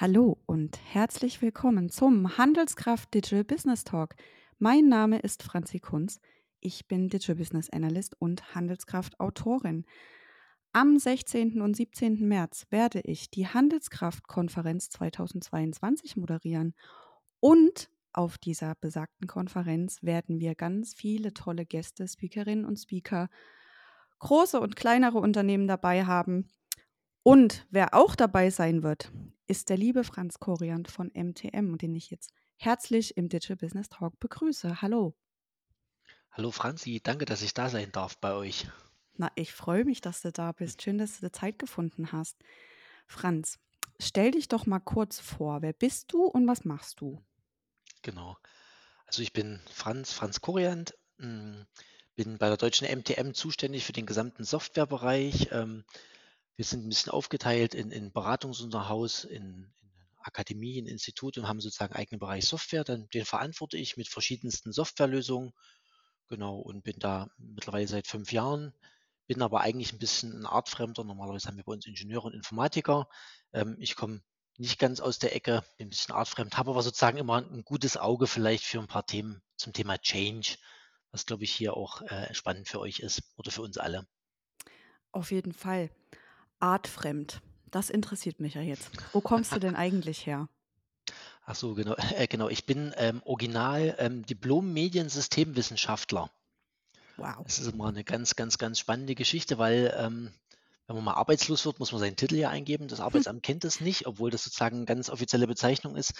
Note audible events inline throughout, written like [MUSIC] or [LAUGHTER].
Hallo und herzlich willkommen zum Handelskraft Digital Business Talk. Mein Name ist Franzi Kunz. Ich bin Digital Business Analyst und Handelskraft Autorin. Am 16. und 17. März werde ich die Handelskraft-Konferenz 2022 moderieren. Und auf dieser besagten Konferenz werden wir ganz viele tolle Gäste, Speakerinnen und Speaker, große und kleinere Unternehmen dabei haben. Und wer auch dabei sein wird, ist der liebe Franz Koriant von MTM, den ich jetzt herzlich im Digital Business Talk begrüße. Hallo. Hallo Franzi, danke, dass ich da sein darf bei euch. Na, ich freue mich, dass du da bist. Schön, dass du Zeit gefunden hast. Franz, stell dich doch mal kurz vor. Wer bist du und was machst du? Genau. Also ich bin Franz, Franz Koriant, hm, bin bei der deutschen MTM zuständig für den gesamten Softwarebereich. Ähm, wir sind ein bisschen aufgeteilt in, in Beratungsunterhaus, in, in Akademien, Institut und haben sozusagen eigenen Bereich Software. Dann, den verantworte ich mit verschiedensten Softwarelösungen. Genau, und bin da mittlerweile seit fünf Jahren, bin aber eigentlich ein bisschen ein Artfremder. Normalerweise haben wir bei uns Ingenieure und Informatiker. Ähm, ich komme nicht ganz aus der Ecke, bin ein bisschen artfremd, habe aber sozusagen immer ein gutes Auge vielleicht für ein paar Themen zum Thema Change, was glaube ich hier auch äh, spannend für euch ist oder für uns alle. Auf jeden Fall artfremd. Das interessiert mich ja jetzt. Wo kommst du denn eigentlich her? Ach so, genau. [LAUGHS] Äh, genau. Ich bin ähm, original ähm, Diplom-Mediensystemwissenschaftler. Wow. Das ist immer eine ganz, ganz, ganz spannende Geschichte, weil ähm, wenn man mal arbeitslos wird, muss man seinen Titel ja eingeben. Das Arbeitsamt kennt das nicht, obwohl das sozusagen eine ganz offizielle Bezeichnung ist.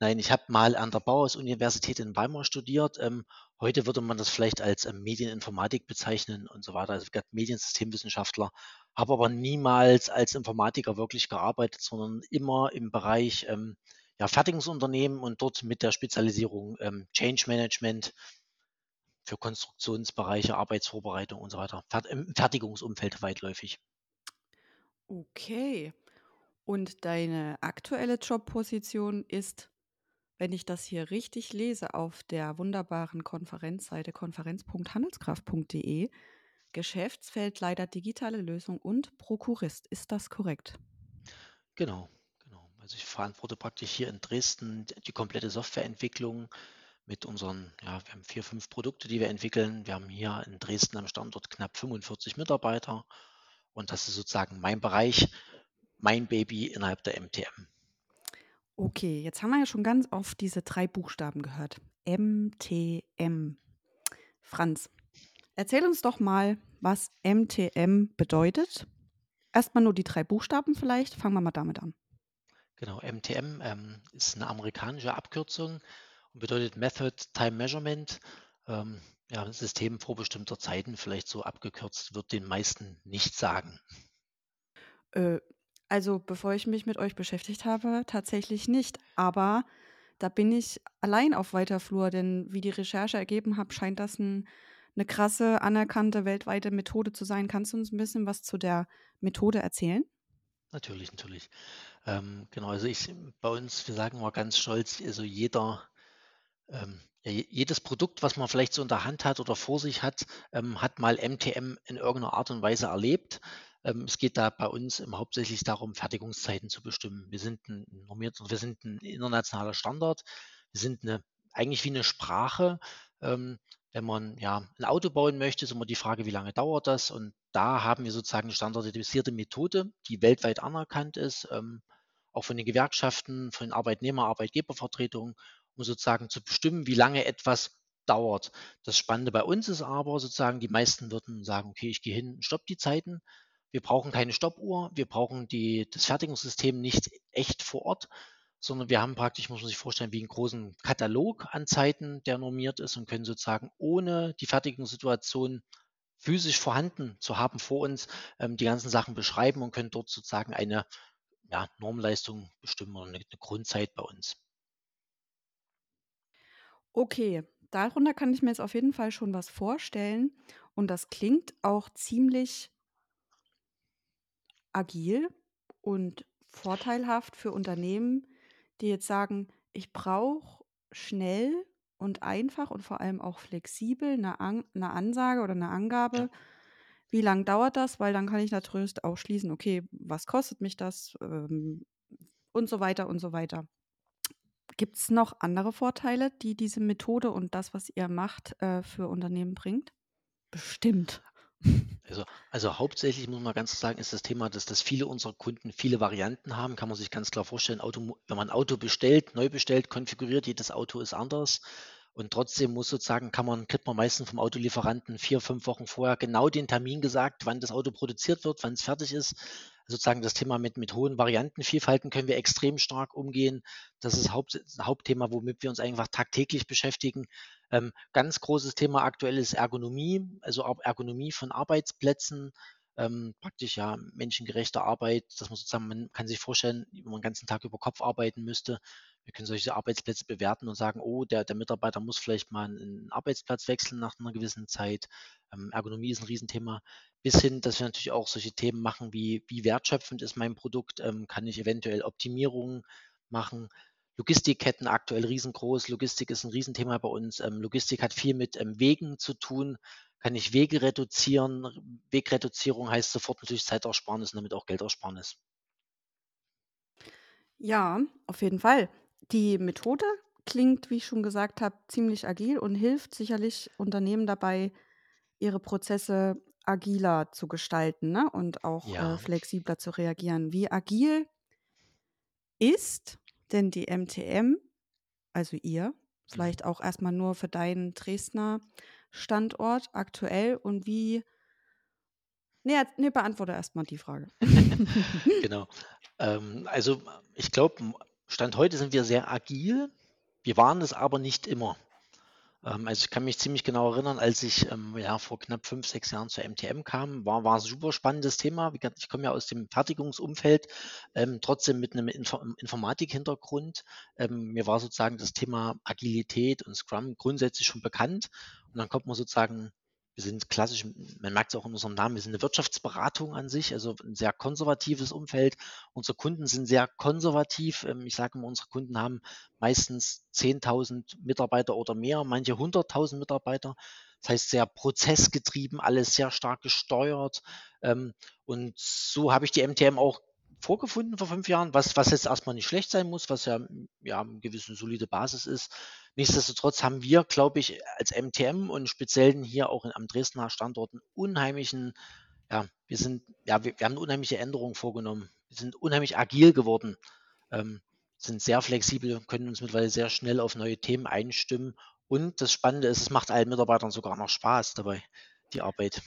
Nein, ich habe mal an der Bauhaus-Universität in Weimar studiert. Ähm, heute würde man das vielleicht als ähm, Medieninformatik bezeichnen und so weiter. Also Mediensystemwissenschaftler habe aber niemals als Informatiker wirklich gearbeitet, sondern immer im Bereich ähm, ja, Fertigungsunternehmen und dort mit der Spezialisierung ähm, Change Management für Konstruktionsbereiche, Arbeitsvorbereitung und so weiter. Im Fertigungsumfeld weitläufig. Okay. Und deine aktuelle Jobposition ist, wenn ich das hier richtig lese, auf der wunderbaren Konferenzseite konferenz.handelskraft.de Geschäftsfeldleiter digitale Lösung und Prokurist. Ist das korrekt? Genau, genau. Also ich verantworte praktisch hier in Dresden die komplette Softwareentwicklung mit unseren, ja, wir haben vier, fünf Produkte, die wir entwickeln. Wir haben hier in Dresden am Standort knapp 45 Mitarbeiter und das ist sozusagen mein Bereich, mein Baby innerhalb der MTM. Okay, jetzt haben wir ja schon ganz oft diese drei Buchstaben gehört. MTM. Franz, Erzähl uns doch mal, was MTM bedeutet. Erstmal nur die drei Buchstaben vielleicht. Fangen wir mal damit an. Genau, MTM ähm, ist eine amerikanische Abkürzung und bedeutet Method Time Measurement. Ähm, ja, System vorbestimmter Zeiten, vielleicht so abgekürzt, wird den meisten nicht sagen. Äh, also, bevor ich mich mit euch beschäftigt habe, tatsächlich nicht. Aber da bin ich allein auf weiter Flur, denn wie die Recherche ergeben hat, scheint das ein eine krasse, anerkannte weltweite Methode zu sein. Kannst du uns ein bisschen was zu der Methode erzählen? Natürlich, natürlich. Ähm, genau, also ich bei uns, wir sagen mal ganz stolz, also jeder, ähm, jedes Produkt, was man vielleicht so in der Hand hat oder vor sich hat, ähm, hat mal MTM in irgendeiner Art und Weise erlebt. Ähm, es geht da bei uns hauptsächlich darum, Fertigungszeiten zu bestimmen. Wir sind ein normiert, wir sind ein internationaler Standard. Wir sind eine, eigentlich wie eine Sprache. Ähm, wenn man ja ein Auto bauen möchte, ist immer die Frage, wie lange dauert das? Und da haben wir sozusagen eine standardisierte Methode, die weltweit anerkannt ist, ähm, auch von den Gewerkschaften, von den Arbeitnehmer, Arbeitgebervertretungen, um sozusagen zu bestimmen, wie lange etwas dauert. Das Spannende bei uns ist aber sozusagen, die meisten würden sagen, okay, ich gehe hin und stopp die Zeiten. Wir brauchen keine Stoppuhr, wir brauchen die, das Fertigungssystem nicht echt vor Ort, sondern wir haben praktisch, muss man sich vorstellen, wie einen großen Katalog an Zeiten, der normiert ist und können sozusagen ohne die Fertigungssituation physisch vorhanden zu haben vor uns, ähm, die ganzen Sachen beschreiben und können dort sozusagen eine ja, Normleistung bestimmen oder eine, eine Grundzeit bei uns. Okay, darunter kann ich mir jetzt auf jeden Fall schon was vorstellen. Und das klingt auch ziemlich agil und vorteilhaft für Unternehmen, die jetzt sagen, ich brauche schnell und einfach und vor allem auch flexibel eine, An eine Ansage oder eine Angabe, Ja. wie lange dauert das, weil dann kann ich natürlich auch schließen, okay, was kostet mich das, ähm, und so weiter und so weiter. Gibt es noch andere Vorteile, die diese Methode und das, was ihr macht, äh, für Unternehmen bringt? Bestimmt. Also, also hauptsächlich muss man ganz klar sagen, ist das Thema, dass, dass viele unserer Kunden viele Varianten haben. Kann man sich ganz klar vorstellen, Auto, wenn man ein Auto bestellt, neu bestellt, konfiguriert, jedes Auto ist anders. Und trotzdem muss sozusagen, kann man, kriegt man meistens vom Autolieferanten vier, fünf Wochen vorher genau den Termin gesagt, wann das Auto produziert wird, wann es fertig ist. Sozusagen das Thema mit, mit hohen Variantenvielfalten können wir extrem stark umgehen. Das ist Haupt, Hauptthema, womit wir uns einfach tagtäglich beschäftigen. Ähm, ganz großes Thema aktuell ist Ergonomie, also Ergonomie von Arbeitsplätzen, ähm, praktisch ja menschengerechte Arbeit, dass man sozusagen, man kann sich vorstellen, wenn man den ganzen Tag über Kopf arbeiten müsste. Wir können solche Arbeitsplätze bewerten und sagen, oh, der, der Mitarbeiter muss vielleicht mal einen Arbeitsplatz wechseln nach einer gewissen Zeit. Ähm, Ergonomie ist ein Riesenthema. Bis hin, dass wir natürlich auch solche Themen machen wie, wie wertschöpfend ist mein Produkt, ähm, kann ich eventuell Optimierungen machen. Logistikketten aktuell riesengroß. Logistik ist ein Riesenthema bei uns. Ähm, Logistik hat viel mit ähm, Wegen zu tun kann ich Wege reduzieren. Wegreduzierung heißt sofort natürlich Zeitersparnis und damit auch Geldersparnis. Ja, auf jeden Fall. Die Methode klingt, wie ich schon gesagt habe, ziemlich agil und hilft sicherlich Unternehmen dabei, ihre Prozesse agiler zu gestalten ne? und auch äh, flexibler zu reagieren. Wie agil ist denn die MTM, also ihr, mhm. vielleicht auch erstmal nur für deinen Dresdner Standort aktuell und wie Ne, ne, beantworte erst mal die Frage. [LAUGHS] [LAUGHS] Genau. Ähm, also, ich glaube, Stand heute sind wir sehr agil. Wir waren es aber nicht immer. Ähm, also ich kann mich ziemlich genau erinnern, als ich ähm, ja, vor knapp fünf, sechs Jahren zur MTM kam, war, war ein super spannendes Thema. Ich komme ja aus dem Fertigungsumfeld, ähm, trotzdem mit einem Info Informatik-Hintergrund. Ähm, mir war sozusagen das Thema Agilität und Scrum grundsätzlich schon bekannt. Und dann kommt man sozusagen wir sind klassisch, man merkt es auch in unserem Namen, wir sind eine Wirtschaftsberatung an sich, also ein sehr konservatives Umfeld. Unsere Kunden sind sehr konservativ. Ähm, ich sage immer, unsere Kunden haben meistens 10.000 Mitarbeiter oder mehr, manche 100.000 Mitarbeiter. Das heißt, sehr prozessgetrieben, alles sehr stark gesteuert. Ähm, und so habe ich die MTM auch vorgefunden vor fünf Jahren, was, was jetzt erstmal nicht schlecht sein muss, was ja, ja eine gewisse solide Basis ist. Nichtsdestotrotz haben wir, glaube ich, als MTM und speziell hier auch in, am Dresdner Standort einen unheimlichen, ja, wir sind, ja, wir, wir haben eine unheimliche Änderung vorgenommen. Wir sind unheimlich agil geworden, ähm, sind sehr flexibel, können uns mittlerweile sehr schnell auf neue Themen einstimmen. Und das Spannende ist, es macht allen Mitarbeitern sogar noch Spaß dabei, die Arbeit.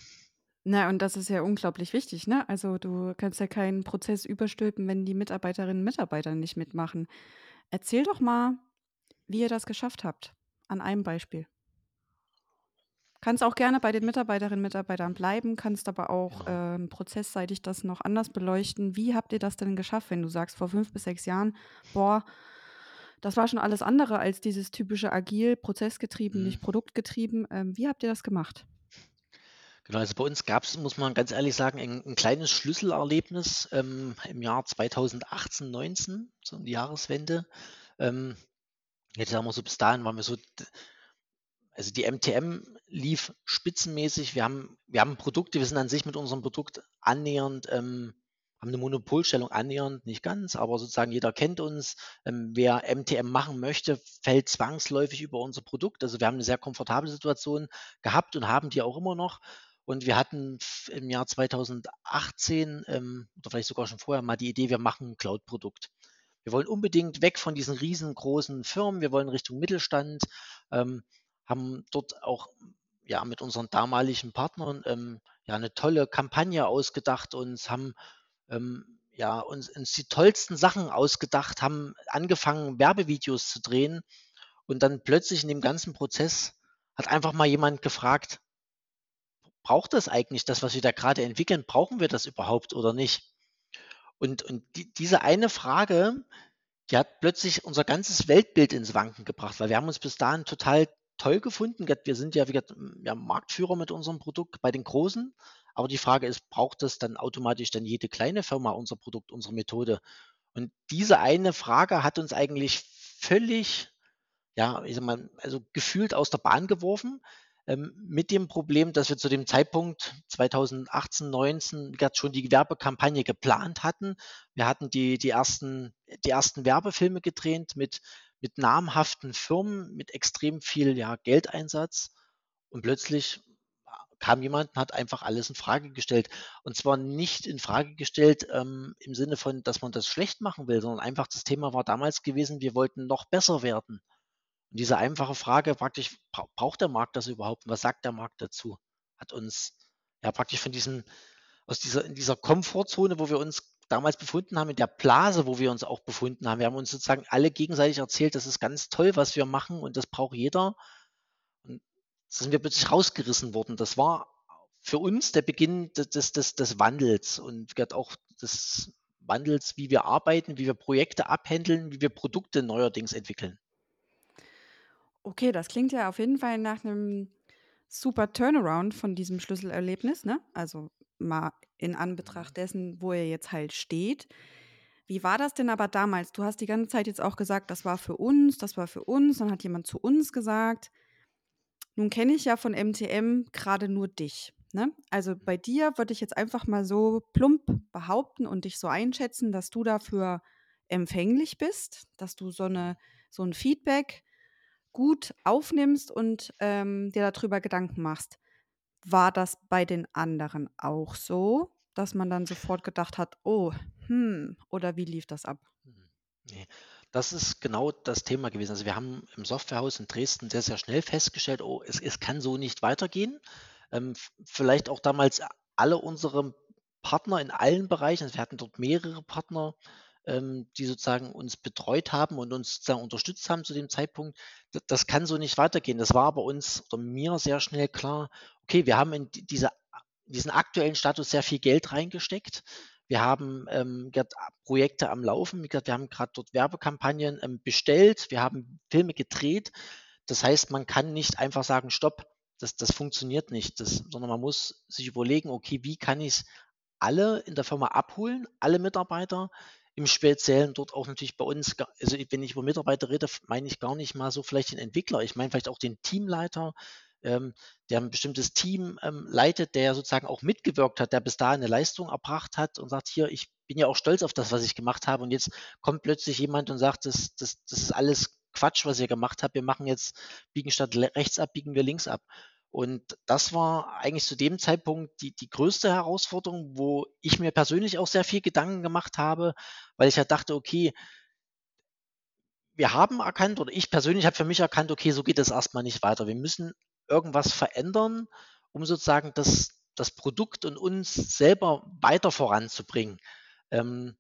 Na, und das ist ja unglaublich wichtig, ne? Also du kannst ja keinen Prozess überstülpen, wenn die Mitarbeiterinnen und Mitarbeiter nicht mitmachen. Erzähl doch mal, wie ihr das geschafft habt, an einem Beispiel. Kannst auch gerne bei den Mitarbeiterinnen und Mitarbeitern bleiben, kannst aber auch Genau. ähm, prozessseitig das noch anders beleuchten. Wie habt ihr das denn geschafft, wenn du sagst, vor fünf bis sechs Jahren, boah, das war schon alles andere als dieses typische agil, prozessgetrieben, Mhm. nicht produktgetrieben. Ähm, wie habt ihr das gemacht? Genau, also bei uns gab es, muss man ganz ehrlich sagen, ein, ein kleines Schlüsselerlebnis ähm, im Jahr 2018, 19, so um die Jahreswende. Ähm, jetzt sagen wir so, bis dahin waren wir so, also die MTM lief spitzenmäßig. Wir haben, wir haben Produkte, wir sind an sich mit unserem Produkt annähernd, ähm, haben eine Monopolstellung annähernd, nicht ganz, aber sozusagen jeder kennt uns. Ähm, wer MTM machen möchte, fällt zwangsläufig über unser Produkt. Also wir haben eine sehr komfortable Situation gehabt und haben die auch immer noch. Und wir hatten im Jahr 2018 ähm, oder vielleicht sogar schon vorher mal die Idee, wir machen ein Cloud-Produkt. Wir wollen unbedingt weg von diesen riesengroßen Firmen, wir wollen Richtung Mittelstand, ähm, haben dort auch ja, mit unseren damaligen Partnern ähm, ja, eine tolle Kampagne ausgedacht und haben ähm, ja, uns, uns die tollsten Sachen ausgedacht, haben angefangen, Werbevideos zu drehen und dann plötzlich in dem ganzen Prozess hat einfach mal jemand gefragt, braucht das eigentlich das, was wir da gerade entwickeln? Brauchen wir das überhaupt oder nicht? Und, und die, diese eine Frage, die hat plötzlich unser ganzes Weltbild ins Wanken gebracht, weil wir haben uns bis dahin total toll gefunden. Wir sind ja, gesagt, ja, Marktführer mit unserem Produkt bei den Großen. Aber die Frage ist, braucht das dann automatisch dann jede kleine Firma unser Produkt, unsere Methode? Und diese eine Frage hat uns eigentlich völlig, ja, ich sag mal, also gefühlt aus der Bahn geworfen, mit dem Problem, dass wir zu dem Zeitpunkt 2018, 19 schon die Werbekampagne geplant hatten. Wir hatten die, die ersten die ersten Werbefilme gedreht mit mit namhaften Firmen, mit extrem viel, ja, Geldeinsatz und plötzlich kam jemand und hat einfach alles in Frage gestellt. Und zwar nicht in Frage gestellt, ähm, im Sinne von, dass man das schlecht machen will, sondern einfach das Thema war damals gewesen, wir wollten noch besser werden. Und diese einfache Frage praktisch, braucht der Markt das überhaupt? was sagt der Markt dazu? Hat uns ja praktisch von diesem, aus dieser, in dieser Komfortzone, wo wir uns damals befunden haben, in der Blase, wo wir uns auch befunden haben. Wir haben uns sozusagen alle gegenseitig erzählt, das ist ganz toll, was wir machen und das braucht jeder. Und sind wir plötzlich rausgerissen worden. Das war für uns der Beginn des, des, des Wandels und auch des Wandels, wie wir arbeiten, wie wir Projekte abhändeln, wie wir Produkte neuerdings entwickeln. Okay, das klingt ja auf jeden Fall nach einem super Turnaround von diesem Schlüsselerlebnis, ne? Also mal in Anbetracht mhm. dessen, wo er jetzt halt steht. Wie war das denn aber damals? Du hast die ganze Zeit jetzt auch gesagt, das war für uns, das war für uns, dann hat jemand zu uns gesagt. Nun kenne ich ja von MTM gerade nur dich. Ne? Also bei dir würde ich jetzt einfach mal so plump behaupten und dich so einschätzen, dass du dafür empfänglich bist, dass du so, eine, so ein Feedback gut aufnimmst und ähm, dir darüber Gedanken machst. War das bei den anderen auch so, dass man dann sofort gedacht hat, oh, hm, oder wie lief das ab? Mhm. Ne, das ist genau das Thema gewesen. Also, wir haben im Softwarehaus in Dresden sehr, sehr schnell festgestellt: „Oh, es es kann so nicht weitergehen.“ Ähm, vielleicht auch damals alle unsere Partner in allen Bereichen also, wir hatten dort mehrere Partner, ähm, die sozusagen uns betreut haben und uns sozusagen unterstützt haben zu dem Zeitpunkt. D das kann so nicht weitergehen. Das war bei uns oder mir sehr schnell klar: Okay, wir haben in diese diesen aktuellen Status sehr viel Geld reingesteckt. Wir haben ähm, Projekte am Laufen. Wie gesagt, wir haben gerade dort Werbekampagnen ähm, bestellt. Wir haben Filme gedreht. Das heißt, man kann nicht einfach sagen, stopp, das, das funktioniert nicht, das, sondern man muss sich überlegen, okay, wie kann ich alle in der Firma abholen, alle Mitarbeiter, im Speziellen dort auch natürlich bei uns, also wenn ich über Mitarbeiter rede, meine ich gar nicht mal so vielleicht den Entwickler, ich meine vielleicht auch den Teamleiter, ähm, der ein bestimmtes Team ähm, leitet, der sozusagen auch mitgewirkt hat, der bis dahin eine Leistung erbracht hat und sagt, hier, ich bin ja auch stolz auf das, was ich gemacht habe und jetzt kommt plötzlich jemand und sagt, das, das, das ist alles Quatsch, was ihr gemacht habt, wir machen jetzt, biegen statt rechts ab, biegen wir links ab. Und das war eigentlich zu dem Zeitpunkt die, die größte Herausforderung, wo ich mir persönlich auch sehr viel Gedanken gemacht habe, weil ich ja dachte, okay, wir haben erkannt oder ich persönlich habe für mich erkannt, okay, so geht es erstmal nicht weiter. Wir müssen irgendwas verändern, um sozusagen das, das Produkt und uns selber weiter voranzubringen. Ähm,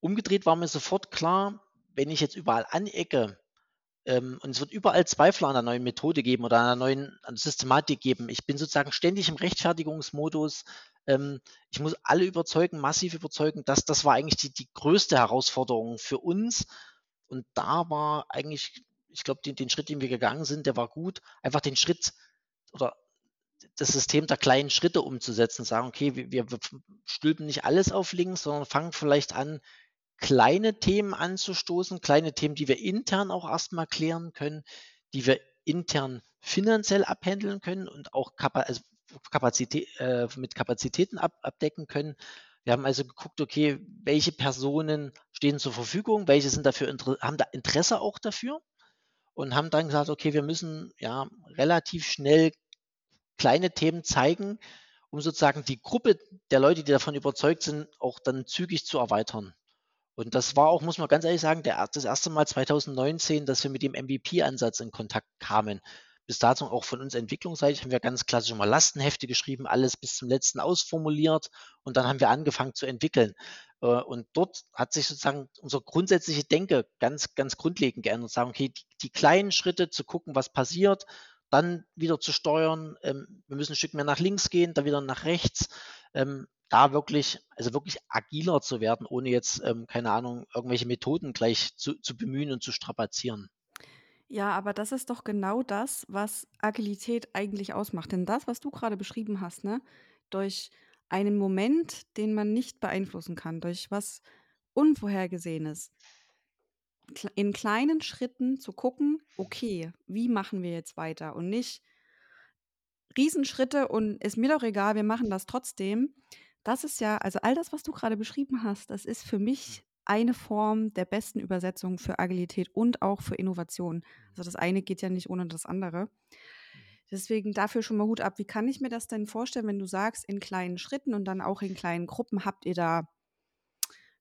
umgedreht war mir sofort klar, wenn ich jetzt überall anecke ähm, und es wird überall Zweifel an einer neuen Methode geben oder einer neuen Systematik geben. Ich bin sozusagen ständig im Rechtfertigungsmodus. Ähm, ich muss alle überzeugen, massiv überzeugen. dass das war eigentlich die, die größte Herausforderung für uns. Und da war eigentlich, ich glaube, den, den Schritt, den wir gegangen sind, der war gut. Einfach den Schritt oder das System der kleinen Schritte umzusetzen, sagen, okay, wir, wir stülpen nicht alles auf links, sondern fangen vielleicht an, kleine Themen anzustoßen, kleine Themen, die wir intern auch erstmal klären können, die wir intern finanziell abhandeln können und auch also Kapazität, äh, mit Kapazitäten ab, abdecken können. Wir haben also geguckt, okay, welche Personen stehen zur Verfügung, welche sind dafür haben da Interesse auch dafür und haben dann gesagt, okay, wir müssen ja relativ schnell kleine Themen zeigen, um sozusagen die Gruppe der Leute, die davon überzeugt sind, auch dann zügig zu erweitern. Und das war auch, muss man ganz ehrlich sagen, der, das erste Mal 2019, dass wir mit dem MVP-Ansatz in Kontakt kamen. Bis dato auch von uns entwicklungsseitig haben wir ganz klassisch mal Lastenhefte geschrieben, alles bis zum letzten ausformuliert und dann haben wir angefangen zu entwickeln. Äh, und dort hat sich sozusagen unsere grundsätzliche Denke ganz, ganz grundlegend geändert. Sagen, okay, die, die kleinen Schritte zu gucken, was passiert, dann wieder zu steuern. Ähm, wir müssen ein Stück mehr nach links gehen, dann wieder nach rechts. Ähm, da wirklich, also wirklich agiler zu werden, ohne jetzt, ähm, keine Ahnung, irgendwelche Methoden gleich zu, zu bemühen und zu strapazieren. Ja, aber das ist doch genau das, was Agilität eigentlich ausmacht. Denn das, was du gerade beschrieben hast, ne, durch einen Moment, den man nicht beeinflussen kann, durch was Unvorhergesehenes, in kleinen Schritten zu gucken, okay, wie machen wir jetzt weiter und nicht Riesenschritte und ist mir doch egal, wir machen das trotzdem. Das ist ja, also all das, was du gerade beschrieben hast, das ist für mich eine Form der besten Übersetzung für Agilität und auch für Innovation. Also das eine geht ja nicht ohne das andere. Deswegen dafür schon mal Hut ab. Wie kann ich mir das denn vorstellen, wenn du sagst, in kleinen Schritten und dann auch in kleinen Gruppen habt ihr da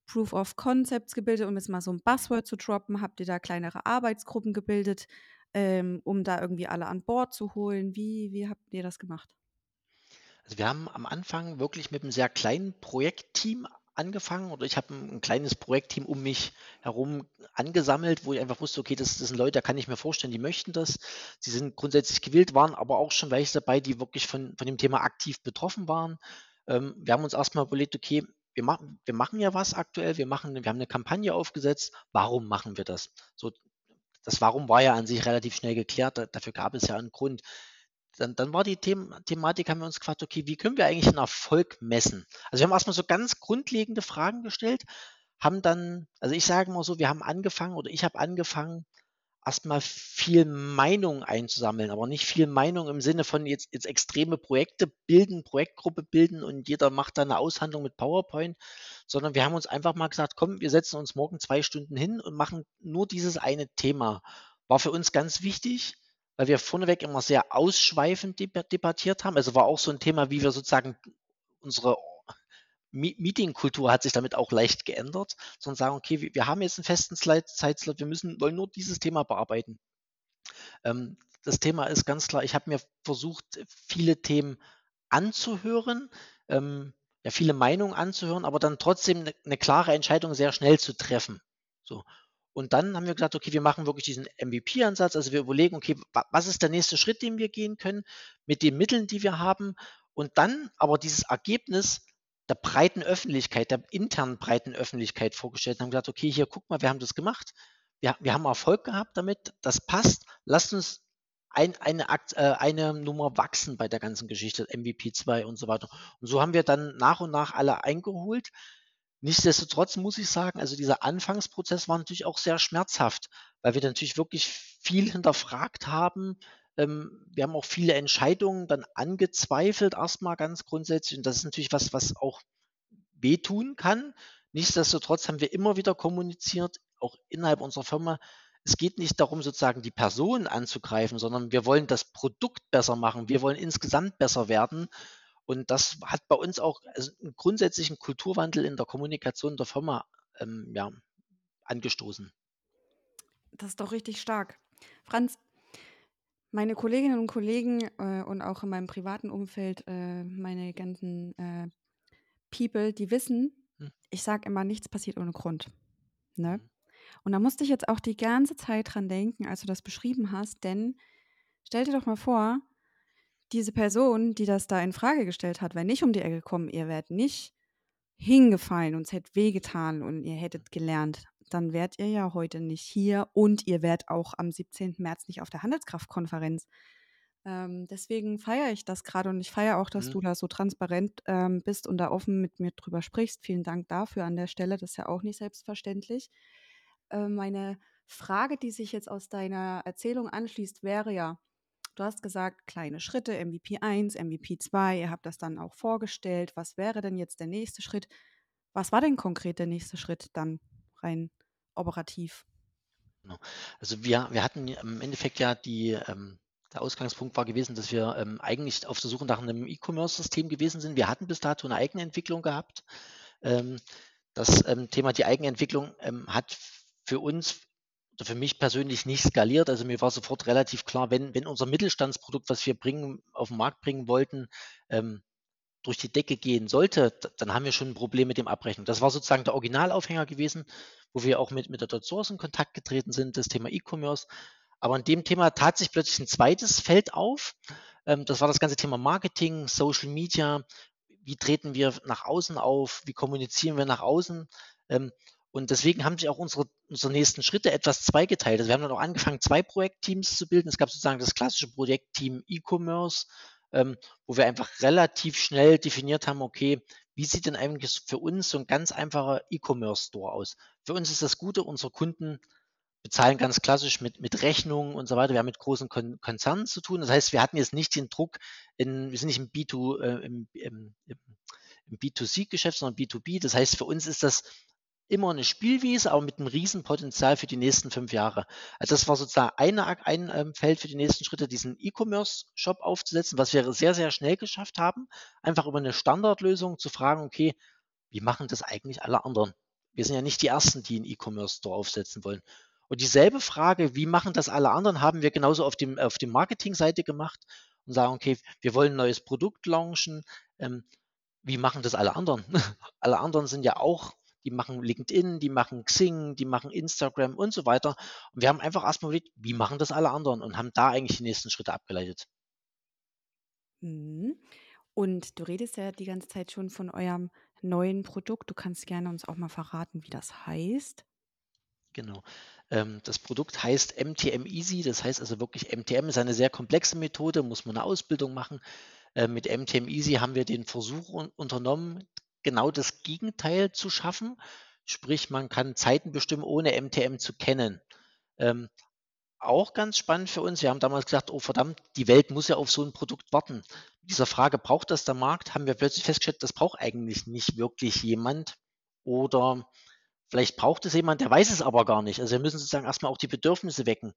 Proof of Concepts gebildet, um jetzt mal so ein Buzzword zu droppen? Habt ihr da kleinere Arbeitsgruppen gebildet, ähm, um da irgendwie alle an Bord zu holen? Wie, wie habt ihr das gemacht? Also wir haben am Anfang wirklich mit einem sehr kleinen Projektteam angefangen oder ich habe ein, ein kleines Projektteam um mich herum angesammelt, wo ich einfach wusste, okay, das, das sind Leute, da kann ich mir vorstellen, die möchten das. Sie sind grundsätzlich gewillt, waren aber auch schon welche dabei, die wirklich von, von dem Thema aktiv betroffen waren. Ähm, wir haben uns erstmal überlegt, okay, wir machen, wir machen ja was aktuell, wir machen, wir haben eine Kampagne aufgesetzt, warum machen wir das? So, das Warum war ja an sich relativ schnell geklärt, dafür gab es ja einen Grund. Dann, dann war die The Thematik, haben wir uns gefragt, okay, wie können wir eigentlich einen Erfolg messen? Also wir haben erstmal so ganz grundlegende Fragen gestellt, haben dann, also ich sage mal so, wir haben angefangen oder ich habe angefangen, erstmal viel Meinung einzusammeln, aber nicht viel Meinung im Sinne von jetzt, jetzt extreme Projekte bilden, Projektgruppe bilden und jeder macht da eine Aushandlung mit PowerPoint, sondern wir haben uns einfach mal gesagt, komm, wir setzen uns morgen zwei Stunden hin und machen nur dieses eine Thema. War für uns ganz wichtig, weil wir vorneweg immer sehr ausschweifend debattiert haben. Also war auch so ein Thema, wie wir sozusagen unsere Meeting-Kultur hat sich damit auch leicht geändert, sondern sagen, okay, wir haben jetzt einen festen Zeitslot, wir müssen, wollen nur dieses Thema bearbeiten. Ähm, das Thema ist ganz klar, ich habe mir versucht, viele Themen anzuhören, ähm, ja, viele Meinungen anzuhören, aber dann trotzdem eine, eine klare Entscheidung sehr schnell zu treffen. So. Und dann haben wir gesagt, okay, wir machen wirklich diesen MVP-Ansatz. Also wir überlegen, okay, was ist der nächste Schritt, den wir gehen können mit den Mitteln, die wir haben. Und dann aber dieses Ergebnis der breiten Öffentlichkeit, der internen breiten Öffentlichkeit vorgestellt und haben gesagt, okay, hier guck mal, wir haben das gemacht, wir, wir haben Erfolg gehabt damit, das passt, lasst uns ein, eine, Akt, äh, eine Nummer wachsen bei der ganzen Geschichte, MVP 2 und so weiter. Und so haben wir dann nach und nach alle eingeholt. Nichtsdestotrotz muss ich sagen, also dieser Anfangsprozess war natürlich auch sehr schmerzhaft, weil wir natürlich wirklich viel hinterfragt haben, ähm, wir haben auch viele Entscheidungen dann angezweifelt, erstmal ganz grundsätzlich. Und das ist natürlich was, was auch wehtun kann. Nichtsdestotrotz haben wir immer wieder kommuniziert, auch innerhalb unserer Firma. Es geht nicht darum, sozusagen die Person anzugreifen, sondern wir wollen das Produkt besser machen. Wir wollen insgesamt besser werden. Und das hat bei uns auch also einen grundsätzlichen Kulturwandel in der Kommunikation der Firma ähm, ja, angestoßen. Das ist doch richtig stark. Franz, meine Kolleginnen und Kollegen äh, und auch in meinem privaten Umfeld, äh, meine ganzen äh, People, die wissen, hm. ich sage immer, nichts passiert ohne Grund. Ne? Hm. Und da musste ich jetzt auch die ganze Zeit dran denken, als du das beschrieben hast, denn stell dir doch mal vor, diese Person, die das da in Frage gestellt hat, wäre nicht um die Ecke gekommen, ihr wärt nicht hingefallen und es hätte wehgetan und ihr hättet gelernt dann wärt ihr ja heute nicht hier und ihr wärt auch am 17. März nicht auf der Handelskraftkonferenz. Ähm, deswegen feiere ich das gerade und ich feiere auch, dass mhm. du da so transparent ähm, bist und da offen mit mir drüber sprichst. Vielen Dank dafür an der Stelle. Das ist ja auch nicht selbstverständlich. Äh, meine Frage, die sich jetzt aus deiner Erzählung anschließt, wäre ja, du hast gesagt, kleine Schritte, MVP 1, MVP 2, ihr habt das dann auch vorgestellt. Was wäre denn jetzt der nächste Schritt? Was war denn konkret der nächste Schritt dann rein operativ. Genau. Also wir, wir hatten im Endeffekt ja die, ähm, der Ausgangspunkt war gewesen, dass wir ähm, eigentlich auf der Suche nach einem E-Commerce-System gewesen sind. Wir hatten bis dato eine Eigenentwicklung gehabt. Ähm, das ähm, Thema die Eigenentwicklung ähm, hat für uns oder für mich persönlich nicht skaliert. Also mir war sofort relativ klar, wenn, wenn unser Mittelstandsprodukt, was wir bringen, auf den Markt bringen wollten, ähm, durch die Decke gehen sollte, dann haben wir schon ein Problem mit dem Abrechnen. Das war sozusagen der Originalaufhänger gewesen, wo wir auch mit, mit der Dot in Kontakt getreten sind, das Thema E-Commerce. Aber in dem Thema tat sich plötzlich ein zweites Feld auf. Ähm, das war das ganze Thema Marketing, Social Media. Wie treten wir nach außen auf? Wie kommunizieren wir nach außen? Ähm, und deswegen haben sich auch unsere, unsere nächsten Schritte etwas zweigeteilt. Also wir haben dann auch angefangen, zwei Projektteams zu bilden. Es gab sozusagen das klassische Projektteam E-Commerce, ähm, wo wir einfach relativ schnell definiert haben, okay, wie sieht denn eigentlich für uns so ein ganz einfacher E-Commerce-Store aus? Für uns ist das Gute, unsere Kunden bezahlen ganz klassisch mit, mit Rechnungen und so weiter. Wir haben mit großen Kon Konzernen zu tun. Das heißt, wir hatten jetzt nicht den Druck, in, wir sind nicht im, B2, äh, im, im, im B2C-Geschäft, sondern B2B. Das heißt, für uns ist das immer eine Spielwiese, aber mit einem Riesenpotenzial für die nächsten fünf Jahre. Also das war sozusagen eine, ein ähm, Feld für die nächsten Schritte, diesen E-Commerce-Shop aufzusetzen, was wir sehr, sehr schnell geschafft haben. Einfach über eine Standardlösung zu fragen, okay, wie machen das eigentlich alle anderen? Wir sind ja nicht die Ersten, die einen E-Commerce-Store aufsetzen wollen. Und dieselbe Frage, wie machen das alle anderen, haben wir genauso auf dem, auf dem Marketing-Seite gemacht und sagen, okay, wir wollen ein neues Produkt launchen. Ähm, wie machen das alle anderen? [LAUGHS] alle anderen sind ja auch die machen LinkedIn, die machen Xing, die machen Instagram und so weiter. Und wir haben einfach erstmal überlegt, wie machen das alle anderen und haben da eigentlich die nächsten Schritte abgeleitet. Mhm. Und du redest ja die ganze Zeit schon von eurem neuen Produkt. Du kannst gerne uns auch mal verraten, wie das heißt. Genau. Ähm, das Produkt heißt MTM Easy. Das heißt also wirklich, MTM ist eine sehr komplexe Methode, muss man eine Ausbildung machen. Äh, mit MTM Easy haben wir den Versuch unternommen, genau das Gegenteil zu schaffen. Sprich, man kann Zeiten bestimmen, ohne MTM zu kennen. Ähm, auch ganz spannend für uns. Wir haben damals gesagt, oh verdammt, die Welt muss ja auf so ein Produkt warten. Dieser Frage, braucht das der Markt, haben wir plötzlich festgestellt, das braucht eigentlich nicht wirklich jemand. Oder vielleicht braucht es jemand, der weiß es aber gar nicht. Also wir müssen sozusagen erstmal auch die Bedürfnisse wecken.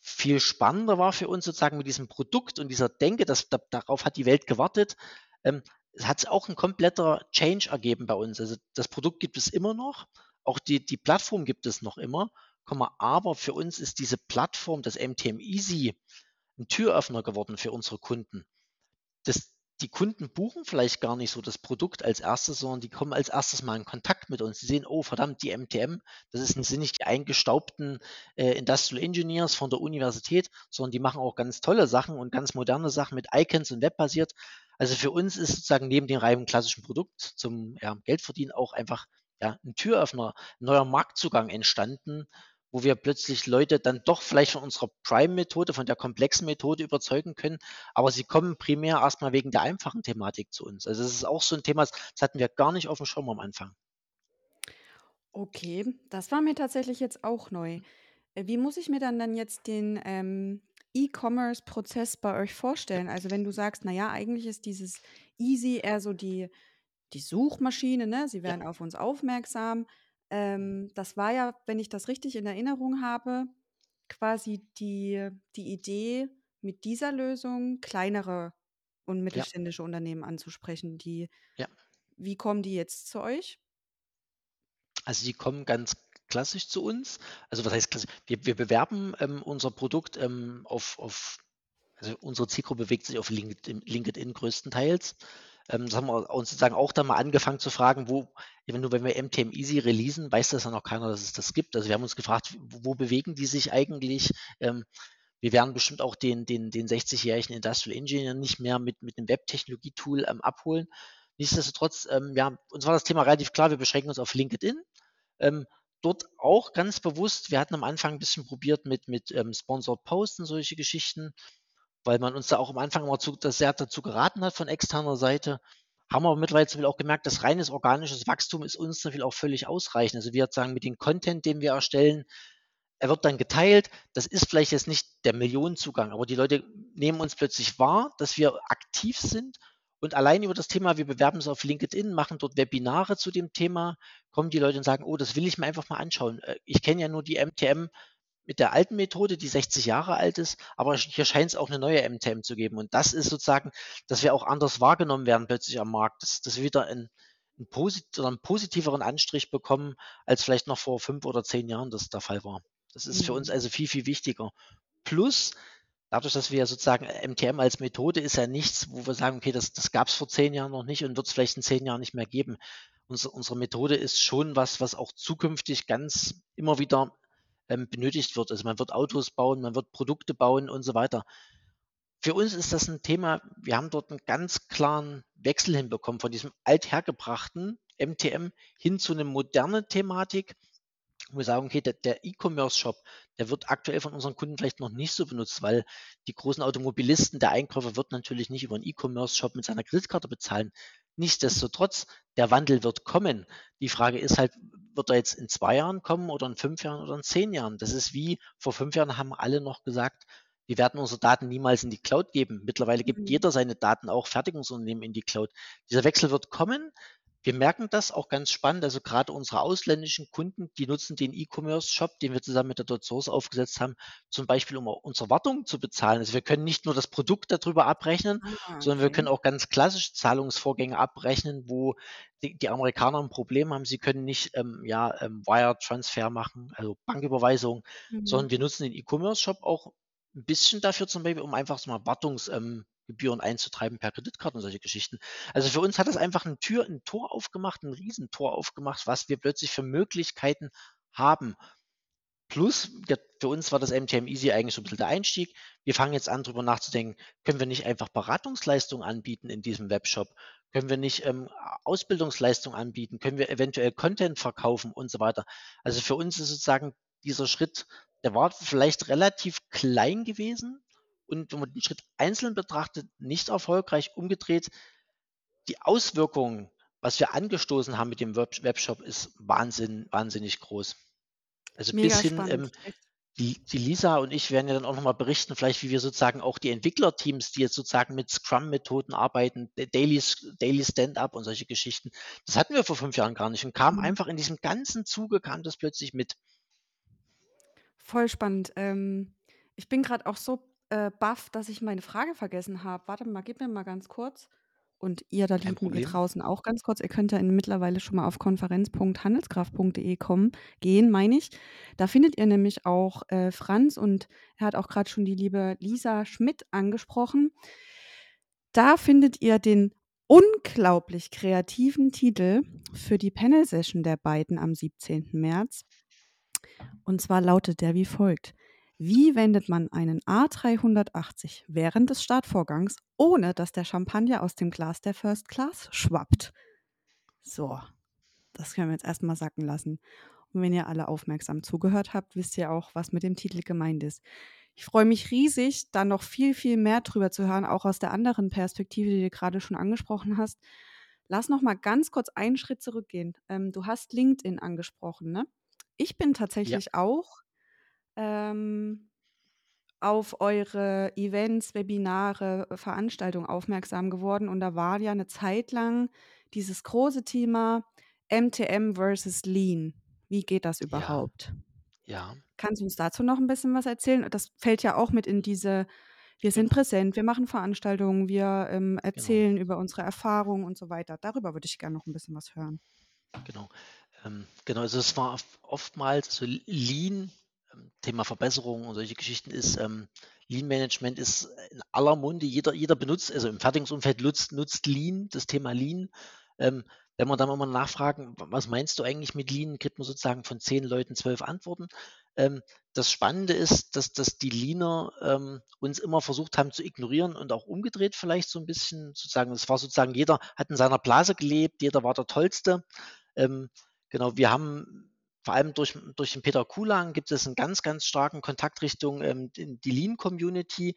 Viel spannender war für uns sozusagen mit diesem Produkt und dieser Denke, dass darauf hat die Welt gewartet, ähm, es hat auch ein kompletter Change ergeben bei uns. Also das Produkt gibt es immer noch, auch die, die Plattform gibt es noch immer, aber für uns ist diese Plattform, das MTM Easy, ein Türöffner geworden für unsere Kunden. Das, die Kunden buchen vielleicht gar nicht so das Produkt als erstes, sondern die kommen als erstes mal in Kontakt mit uns. Sie sehen, oh verdammt, die MTM, das ist, sind nicht die eingestaubten äh, Industrial Engineers von der Universität, sondern die machen auch ganz tolle Sachen und ganz moderne Sachen mit Icons und webbasiert. Also für uns ist sozusagen neben dem reinen klassischen Produkt zum ja, Geldverdienen auch einfach ja, ein Türöffner, ein neuer Marktzugang entstanden, wo wir plötzlich Leute dann doch vielleicht von unserer Prime-Methode, von der komplexen Methode überzeugen können, aber sie kommen primär erstmal wegen der einfachen Thematik zu uns. Also das ist auch so ein Thema, das hatten wir gar nicht auf dem Schirm am Anfang. Okay, das war mir tatsächlich jetzt auch neu. Äh, wie muss ich mir dann dann jetzt den ähm, E-Commerce-Prozess bei euch vorstellen? Also wenn du sagst, naja, eigentlich ist dieses Easy eher so die, die Suchmaschine, ne? Sie werden ja. auf uns aufmerksam. Ähm, das war ja, wenn ich das richtig in Erinnerung habe, quasi die, die Idee, mit dieser Lösung kleinere und mittelständische ja. Unternehmen anzusprechen. Die, ja. Wie kommen die jetzt zu euch? Also die kommen ganz klassisch zu uns. Also was heißt klassisch? Wir, wir bewerben ähm, unser Produkt ähm, auf, auf, also unsere Zielgruppe bewegt sich auf LinkedIn, LinkedIn größtenteils. Ähm, das haben wir uns sozusagen auch da mal angefangen zu fragen, wo, wenn, du, wenn wir MTM Easy releasen, weiß das ja noch keiner, dass es das gibt. Also wir haben uns gefragt, wo, wo bewegen die sich eigentlich? Ähm, wir werden bestimmt auch den, den, den 60-jährigen Industrial Engineer nicht mehr mit, mit einem Webtechnologie-Tool ähm, abholen. Nichtsdestotrotz, ähm, ja, uns war das Thema relativ klar, wir beschränken uns auf LinkedIn. Ähm, dort auch ganz bewusst, wir hatten am Anfang ein bisschen probiert mit, mit ähm, Sponsored Posts und solche Geschichten, weil man uns da auch am Anfang immer zu, das sehr dazu geraten hat von externer Seite. Haben aber mittlerweile auch gemerkt, dass reines organisches Wachstum ist uns Beispiel auch völlig ausreichend. Also wir sagen, mit dem Content, den wir erstellen, er wird dann geteilt. Das ist vielleicht jetzt nicht der Millionenzugang, aber die Leute nehmen uns plötzlich wahr, dass wir aktiv sind und allein über das Thema, wir bewerben es auf LinkedIn, machen dort Webinare zu dem Thema, kommen die Leute und sagen, oh, das will ich mir einfach mal anschauen. Äh, ich kenne ja nur die MTM mit der alten Methode, die 60 Jahre alt ist, aber hier scheint es auch eine neue MTM zu geben. Und das ist sozusagen, dass wir auch anders wahrgenommen werden plötzlich am Markt, dass, dass wir wieder einen, einen, posit einen positiveren Anstrich bekommen, als vielleicht noch vor fünf oder zehn Jahren das der Fall war. Das ist mhm. für uns also viel, viel wichtiger. Plus, dadurch, dass wir sozusagen MTM als Methode ist ja nichts, wo wir sagen, okay, das, das gab es vor zehn Jahren noch nicht und wird es vielleicht in zehn Jahren nicht mehr geben. Unsere, unsere Methode ist schon was, was auch zukünftig ganz immer wieder ähm, benötigt wird. Also man wird Autos bauen, man wird Produkte bauen und so weiter. Für uns ist das ein Thema, wir haben dort einen ganz klaren Wechsel hinbekommen von diesem althergebrachten MTM hin zu einer modernen Thematik, wo wir sagen, okay, der, E-Commerce-Shop, der wird aktuell von unseren Kunden vielleicht noch nicht so benutzt, weil die großen Automobilisten, der Einkäufer wird natürlich nicht über einen E-Commerce-Shop mit seiner Kreditkarte bezahlen. Nichtsdestotrotz, der Wandel wird kommen. Die Frage ist halt, wird er jetzt in zwei Jahren kommen oder in fünf Jahren oder in zehn Jahren? Das ist wie vor fünf Jahren haben alle noch gesagt, wir werden unsere Daten niemals in die Cloud geben. Mittlerweile gibt mhm. jeder seine Daten auch Fertigungsunternehmen in die Cloud. Dieser Wechsel wird kommen wir merken das auch ganz spannend. Also gerade unsere ausländischen Kunden, die nutzen den E-Commerce-Shop, den wir zusammen mit der DotSource aufgesetzt haben, zum Beispiel, um unsere Wartung zu bezahlen. Also wir können nicht nur das Produkt darüber abrechnen, Ah, sondern wir können okay. auch ganz klassische Zahlungsvorgänge abrechnen, wo die, die Amerikaner ein Problem haben. Sie können nicht ähm, ja, ähm, Wire-Transfer machen, also Banküberweisung, Mhm. sondern wir nutzen den E-Commerce-Shop auch ein bisschen dafür zum Beispiel, um einfach so mal Wartungsgebühren ähm, einzutreiben per Kreditkarte und solche Geschichten. Also für uns hat das einfach eine Tür, ein Tor aufgemacht, ein Riesentor aufgemacht, was wir plötzlich für Möglichkeiten haben. Plus, für uns war das MTM Easy eigentlich so ein bisschen der Einstieg. Wir fangen jetzt an, darüber nachzudenken, können wir nicht einfach Beratungsleistungen anbieten in diesem Webshop? Können wir nicht ähm, Ausbildungsleistungen anbieten? Können wir eventuell Content verkaufen und so weiter? Also für uns ist sozusagen dieser Schritt, der war vielleicht relativ klein gewesen und wenn man den Schritt einzeln betrachtet, nicht erfolgreich. Umgedreht, die Auswirkungen, was wir angestoßen haben mit dem Web Webshop, ist Wahnsinn, wahnsinnig groß. Also bis Mega hin, spannend. ähm, die, die Lisa und ich werden ja dann auch nochmal berichten, vielleicht wie wir sozusagen auch die Entwicklerteams, die jetzt sozusagen mit Scrum-Methoden arbeiten, Daily, Daily Stand-up und solche Geschichten, das hatten wir vor fünf Jahren gar nicht und kam Mhm. einfach in diesem ganzen Zuge, kam das plötzlich mit. Voll spannend. Ähm, ich bin gerade auch so äh, baff, dass ich meine Frage vergessen habe. Warte mal, gib mir mal ganz kurz. Und ihr da Kein ihr Problem. draußen auch ganz kurz. Ihr könnt ja in, mittlerweile schon mal auf konferenz.handelskraft.de kommen, gehen, meine ich. Da findet ihr nämlich auch äh, Franz und er hat auch gerade schon die liebe Lisa Schmidt angesprochen. Da findet ihr den unglaublich kreativen Titel für die Panel-Session der beiden am 17. März. Und zwar lautet der wie folgt. Wie wendet man einen A380 während des Startvorgangs, ohne dass der Champagner aus dem Glas der First Class schwappt? So, das können wir jetzt erstmal sacken lassen. Und wenn ihr alle aufmerksam zugehört habt, wisst ihr auch, was mit dem Titel gemeint ist. Ich freue mich riesig, da noch viel, viel mehr drüber zu hören, auch aus der anderen Perspektive, die du gerade schon angesprochen hast. Lass noch mal ganz kurz einen Schritt zurückgehen. Ähm, du hast LinkedIn angesprochen, ne? Ich bin Ja, tatsächlich auch ähm, auf eure Events, Webinare, Veranstaltungen aufmerksam geworden. Und da war ja eine Zeit lang dieses große Thema MTM versus Lean. Wie geht das ja, überhaupt? ja, Kannst du uns dazu noch ein bisschen was erzählen? Das fällt ja auch mit in diese, wir sind genau, präsent, wir machen Veranstaltungen, wir ähm, genau, erzählen über unsere Erfahrungen und so weiter. Darüber würde ich gerne noch ein bisschen was hören. genau. Ähm, genau, also es war oft- oftmals so Lean, Thema Verbesserung und solche Geschichten ist, ähm, Lean Management ist in aller Munde, jeder, jeder benutzt, also im Fertigungsumfeld nutzt, nutzt Lean, das Thema Lean. Ähm, wenn wir dann immer nachfragen, wa- was meinst du eigentlich mit Lean, kriegt man sozusagen von zehn Leuten zwölf Antworten. Ähm, das Spannende ist, dass, dass die Leaner ähm, uns immer versucht haben zu ignorieren und auch umgedreht vielleicht so ein bisschen sozusagen, es war sozusagen, jeder hat in seiner Blase gelebt, jeder war der Tollste. Ähm, genau, wir haben vor allem durch, durch den Peter Kulang gibt es einen ganz, ganz starken Kontakt Richtung ähm, die Lean-Community,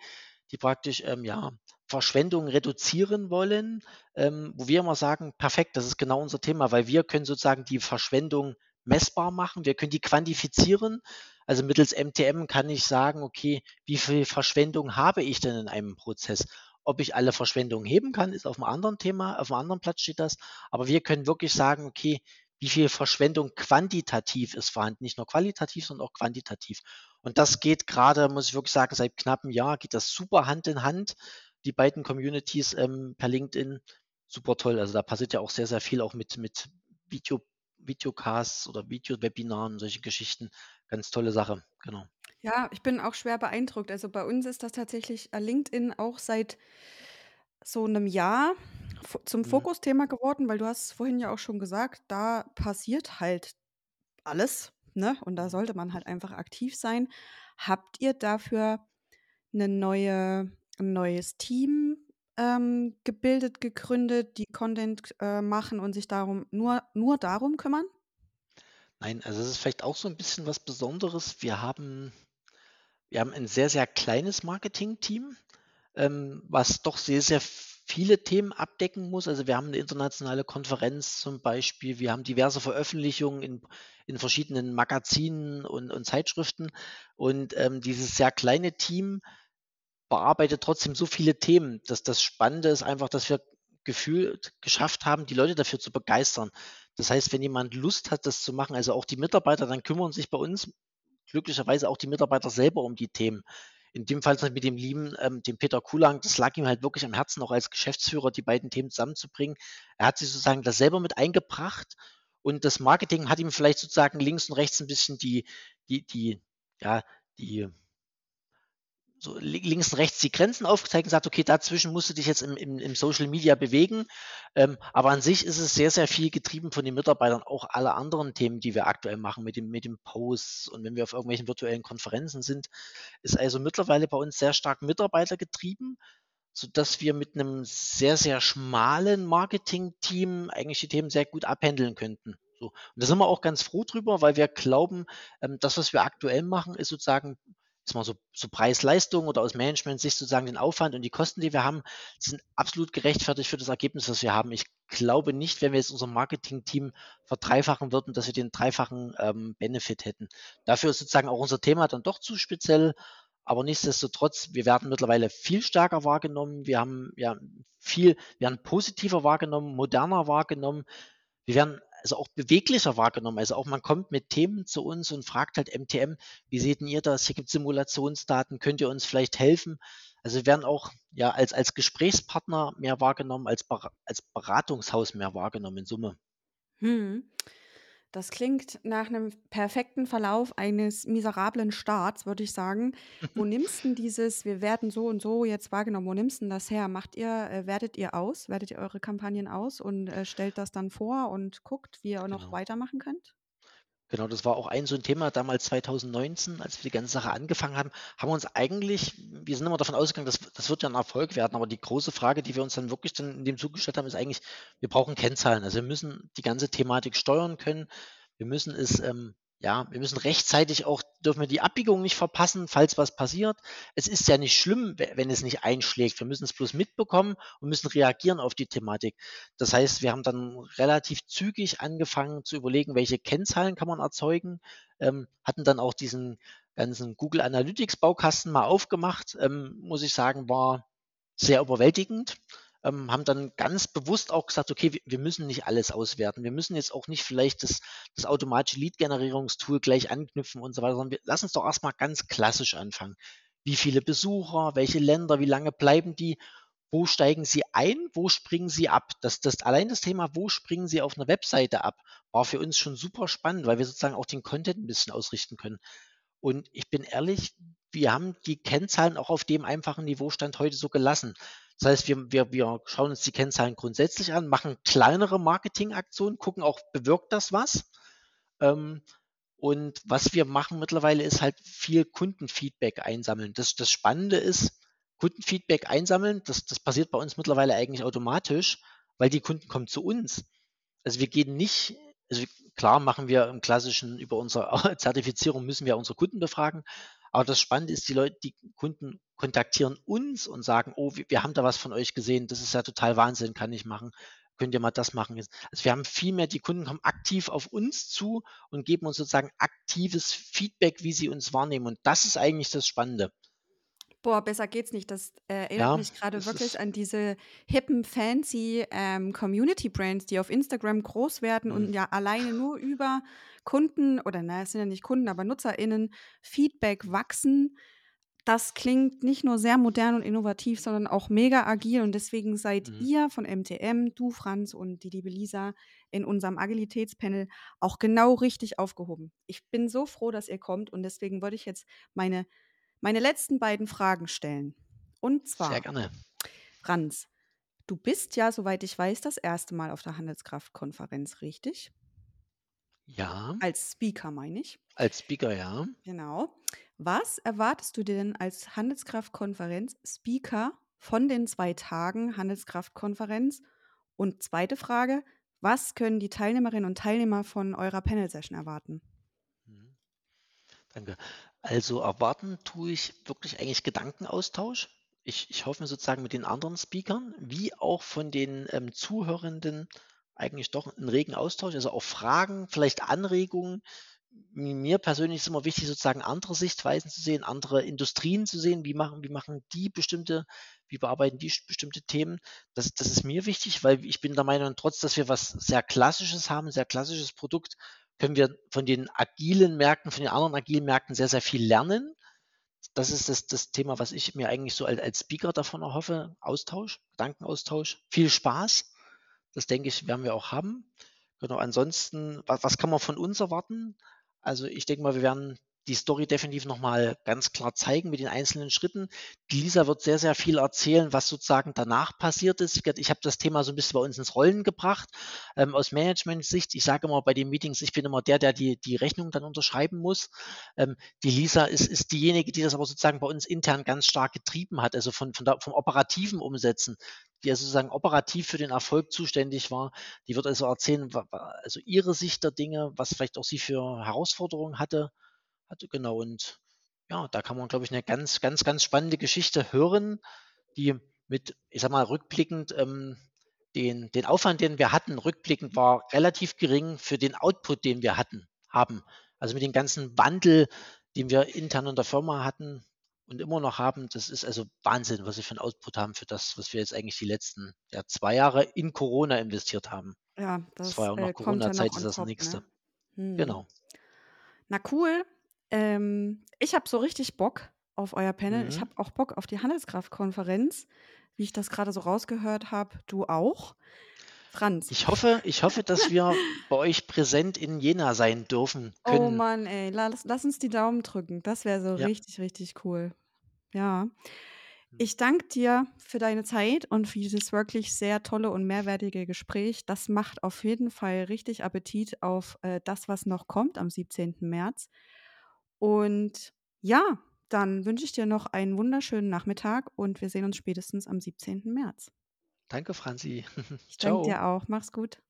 die praktisch ähm, ja, Verschwendung reduzieren wollen, ähm, wo wir immer sagen, perfekt, das ist genau unser Thema, weil wir können sozusagen die Verschwendung messbar machen, wir können die quantifizieren. Also mittels MTM kann ich sagen, okay, wie viel Verschwendung habe ich denn in einem Prozess? Ob ich alle Verschwendungen heben kann, ist auf einem anderen Thema, auf einem anderen Platz steht das. Aber wir können wirklich sagen, okay, wie viel Verschwendung quantitativ ist vorhanden, nicht nur qualitativ, sondern auch quantitativ. Und das geht gerade, muss ich wirklich sagen, seit knapp einem Jahr geht das super Hand in Hand. Die beiden Communities ähm, per LinkedIn, super toll. Also da passiert ja auch sehr, sehr viel auch mit, mit Video, Videocasts oder Video-Webinaren solche Geschichten. Ganz tolle Sache, genau. Ja, ich bin auch schwer beeindruckt. Also bei uns ist das tatsächlich äh, LinkedIn auch seit so einem Jahr fo- zum Mhm. Fokusthema geworden, weil du hast es vorhin ja auch schon gesagt, da passiert halt alles, ne? Und da sollte man halt einfach aktiv sein. Habt ihr dafür eine neue, ein neues Team ähm, gebildet, gegründet, die Content äh, machen und sich darum nur, nur darum kümmern? Nein, also es ist vielleicht auch so ein bisschen was Besonderes. Wir haben, wir haben ein sehr, sehr kleines Marketing-Team, ähm, was doch sehr, sehr viele Themen abdecken muss. Also wir haben eine internationale Konferenz zum Beispiel, wir haben diverse Veröffentlichungen in, in verschiedenen Magazinen und, und Zeitschriften. Und ähm, dieses sehr kleine Team bearbeitet trotzdem so viele Themen, dass das Spannende ist einfach, dass wir gefühlt geschafft haben, die Leute dafür zu begeistern. Das heißt, wenn jemand Lust hat, das zu machen, also auch die Mitarbeiter, dann kümmern sich bei uns glücklicherweise auch die Mitarbeiter selber um die Themen. In dem Fall mit dem lieben, ähm, dem Peter Kulang, das lag ihm halt wirklich am Herzen, auch als Geschäftsführer die beiden Themen zusammenzubringen. Er hat sich sozusagen das selber mit eingebracht und das Marketing hat ihm vielleicht sozusagen links und rechts ein bisschen die, die, die, ja, die so links und rechts die Grenzen aufgezeigt und sagt, okay, dazwischen musst du dich jetzt im, im, im Social Media bewegen. Ähm, aber an sich ist es sehr, sehr viel getrieben von den Mitarbeitern, auch alle anderen Themen, die wir aktuell machen, mit dem, mit dem Posts und wenn wir auf irgendwelchen virtuellen Konferenzen sind, ist also mittlerweile bei uns sehr stark Mitarbeiter getrieben, sodass wir mit einem sehr, sehr schmalen Marketing-Team eigentlich die Themen sehr gut abhandeln könnten. So. Und da sind wir auch ganz froh drüber, weil wir glauben, ähm, das, was wir aktuell machen, ist sozusagen ist mal so, so Preis-Leistung oder aus Management-Sicht sozusagen den Aufwand und die Kosten, die wir haben, sind absolut gerechtfertigt für das Ergebnis, was wir haben. Ich glaube nicht, wenn wir jetzt unser Marketing-Team verdreifachen würden, dass wir den dreifachen ähm, Benefit hätten. Dafür ist sozusagen auch unser Thema dann doch zu speziell. Aber nichtsdestotrotz, wir werden mittlerweile viel stärker wahrgenommen. Wir haben ja viel, wir werden positiver wahrgenommen, moderner wahrgenommen. Wir werden also auch beweglicher wahrgenommen. Also auch man kommt mit Themen zu uns und fragt halt MTM, wie seht ihr das? Hier gibt es Simulationsdaten, könnt ihr uns vielleicht helfen? Also wir werden auch ja als, als Gesprächspartner mehr wahrgenommen, als, als Beratungshaus mehr wahrgenommen in Summe. Hm. Das klingt nach einem perfekten Verlauf eines miserablen Starts, würde ich sagen. Wo [LAUGHS] nimmst du dieses, wir werden so und so jetzt wahrgenommen, wo nimmst du das her? Macht ihr, äh, wertet ihr aus, wertet ihr eure Kampagnen aus und äh, stellt das dann vor und guckt, wie ihr noch Genau. weitermachen könnt? Genau, das war auch ein so ein Thema damals 2019, als wir die ganze Sache angefangen haben, haben wir uns eigentlich wir sind immer davon ausgegangen, das das wird ja ein Erfolg werden, aber die große Frage, die wir uns dann wirklich dann in dem Zug gestellt haben, ist eigentlich, wir brauchen Kennzahlen. Also, wir müssen die ganze Thematik steuern können. Wir müssen es, ähm ja, wir müssen rechtzeitig auch dürfen wir die Abbiegung nicht verpassen, falls was passiert. Es ist ja nicht schlimm, wenn es nicht einschlägt. Wir müssen es bloß mitbekommen und müssen reagieren auf die Thematik. Das heißt, wir haben dann relativ zügig angefangen zu überlegen, welche Kennzahlen kann man erzeugen, ähm, hatten dann auch diesen ganzen Google Analytics Baukasten mal aufgemacht. Ähm, muss ich sagen, war sehr überwältigend ähm, haben dann ganz bewusst auch gesagt, okay, wir, müssen nicht alles auswerten. Wir müssen jetzt auch nicht vielleicht das, das automatische Lead-Generierungstool gleich anknüpfen und so weiter, sondern wir, lass uns doch erstmal ganz klassisch anfangen. Wie viele Besucher, welche Länder, wie lange bleiben die? Wo steigen sie ein? Wo springen sie ab? Das, das, allein das Thema, wo springen sie auf einer Webseite ab, war für uns schon super spannend, weil wir sozusagen auch den Content ein bisschen ausrichten können. Und ich bin ehrlich, wir haben die Kennzahlen auch auf dem einfachen Niveaustand heute so gelassen. Das heißt, wir, wir, wir schauen uns die Kennzahlen grundsätzlich an, machen kleinere Marketingaktionen, gucken auch, bewirkt das was? Ähm, und was wir machen mittlerweile ist halt viel Kundenfeedback einsammeln. Das, das Spannende ist, Kundenfeedback einsammeln, das, das passiert bei uns mittlerweile eigentlich automatisch, weil die Kunden kommen zu uns. Also wir gehen nicht, also klar machen wir im klassischen, über unsere [LAUGHS] Zertifizierung müssen wir unsere Kunden befragen, aber das Spannende ist, die Leute, die Kunden kontaktieren uns und sagen, oh, wir haben da was von euch gesehen, das ist ja total Wahnsinn, kann ich machen. Könnt ihr mal das machen? Also wir haben viel mehr, die Kunden kommen aktiv auf uns zu und geben uns sozusagen aktives Feedback, wie sie uns wahrnehmen. Und das ist eigentlich das Spannende. Boah, besser geht's nicht. Das äh, erinnert Ja, mich gerade wirklich an diese hippen, fancy ähm, Community-Brands, die auf Instagram groß werden mhm, und ja alleine nur über Kunden oder na, es sind ja nicht Kunden, aber NutzerInnen Feedback wachsen. Das klingt nicht nur sehr modern und innovativ, sondern auch mega agil. Und deswegen seid mhm. ihr von MTM, du Franz und die liebe Lisa in unserem Agilitätspanel auch genau richtig aufgehoben. Ich bin so froh, dass ihr kommt und deswegen würde ich jetzt meine meine letzten beiden Fragen stellen. Und Sehr zwar, gerne. Franz, du bist ja, soweit ich weiß, das erste Mal auf der Handelskraftkonferenz, richtig? Ja, Als Speaker meine ich. als Speaker, ja. Genau. Was erwartest du dir denn als Handelskraftkonferenz Speaker von den zwei Tagen Handelskraftkonferenz? Und zweite Frage, was können die Teilnehmerinnen und Teilnehmer von eurer Panel-Session erwarten? Mhm. Danke. Also erwarten tue ich wirklich eigentlich Gedankenaustausch. Ich, ich hoffe sozusagen mit den anderen Speakern, wie auch von den ähm, Zuhörenden eigentlich doch einen regen Austausch, also auch Fragen, vielleicht Anregungen, mir persönlich ist immer wichtig, sozusagen andere Sichtweisen zu sehen, andere Industrien zu sehen. Wie machen, wie machen die bestimmte, wie bearbeiten die bestimmte Themen? Das, das ist mir wichtig, weil ich bin der Meinung, trotz dass wir was sehr Klassisches haben, sehr klassisches Produkt, können wir von den agilen Märkten, von den anderen agilen Märkten sehr, sehr viel lernen. Das ist das, das Thema, was ich mir eigentlich so als, als Speaker davon erhoffe. Austausch, Gedankenaustausch, viel Spaß. Das denke ich, werden wir auch haben. Genau, ansonsten, was, was kann man von uns erwarten? Also ich denke mal, wir werden die Story definitiv nochmal ganz klar zeigen mit den einzelnen Schritten. Die Lisa wird sehr, sehr viel erzählen, was sozusagen danach passiert ist. Ich habe das Thema so ein bisschen bei uns ins Rollen gebracht. Ähm, aus Management-Sicht, ich sage immer bei den Meetings, ich bin immer der, der die, die Rechnung dann unterschreiben muss. Ähm, die Lisa ist, ist diejenige, die das aber sozusagen bei uns intern ganz stark getrieben hat, also von, von der, vom operativen Umsetzen die also sozusagen operativ für den Erfolg zuständig war. Die wird also erzählen, also ihre Sicht der Dinge, was vielleicht auch sie für Herausforderungen hatte hatte, genau. Und ja, da kann man, glaube ich, eine ganz, ganz, ganz spannende Geschichte hören, die mit, ich sag mal, rückblickend ähm, den, den Aufwand, den wir hatten, rückblickend war relativ gering für den Output, den wir hatten, haben. Also mit dem ganzen Wandel, den wir intern in der Firma hatten und immer noch haben, das ist also Wahnsinn, was wir für einen Output haben für das, was wir jetzt eigentlich die letzten ja, zwei Jahre in Corona investiert haben. Ja, das, das war ja auch noch äh, kommt ja Corona-Zeit, noch ist das top, nächste. ne? Hm. Genau. Na cool. Ähm, ich habe so richtig Bock auf euer Panel. Ich Mhm. habe auch Bock auf die Handelskraftkonferenz, wie ich das gerade so rausgehört habe. Du auch? Franz. Ich hoffe, ich hoffe, dass wir bei euch präsent in Jena sein dürfen [LAUGHS] Oh können. Mann, ey, lass, lass uns die Daumen drücken. Das wäre so Ja. richtig, richtig cool. Ja. Hm. Ich danke dir für deine Zeit und für dieses wirklich sehr tolle und mehrwertige Gespräch. Das macht auf jeden Fall richtig Appetit auf äh, das, was noch kommt am 17. März. Und ja, dann wünsche ich dir noch einen wunderschönen Nachmittag und wir sehen uns spätestens am 17. März. Danke, Franzi. [LAUGHS] Ich danke dir auch. Mach's gut.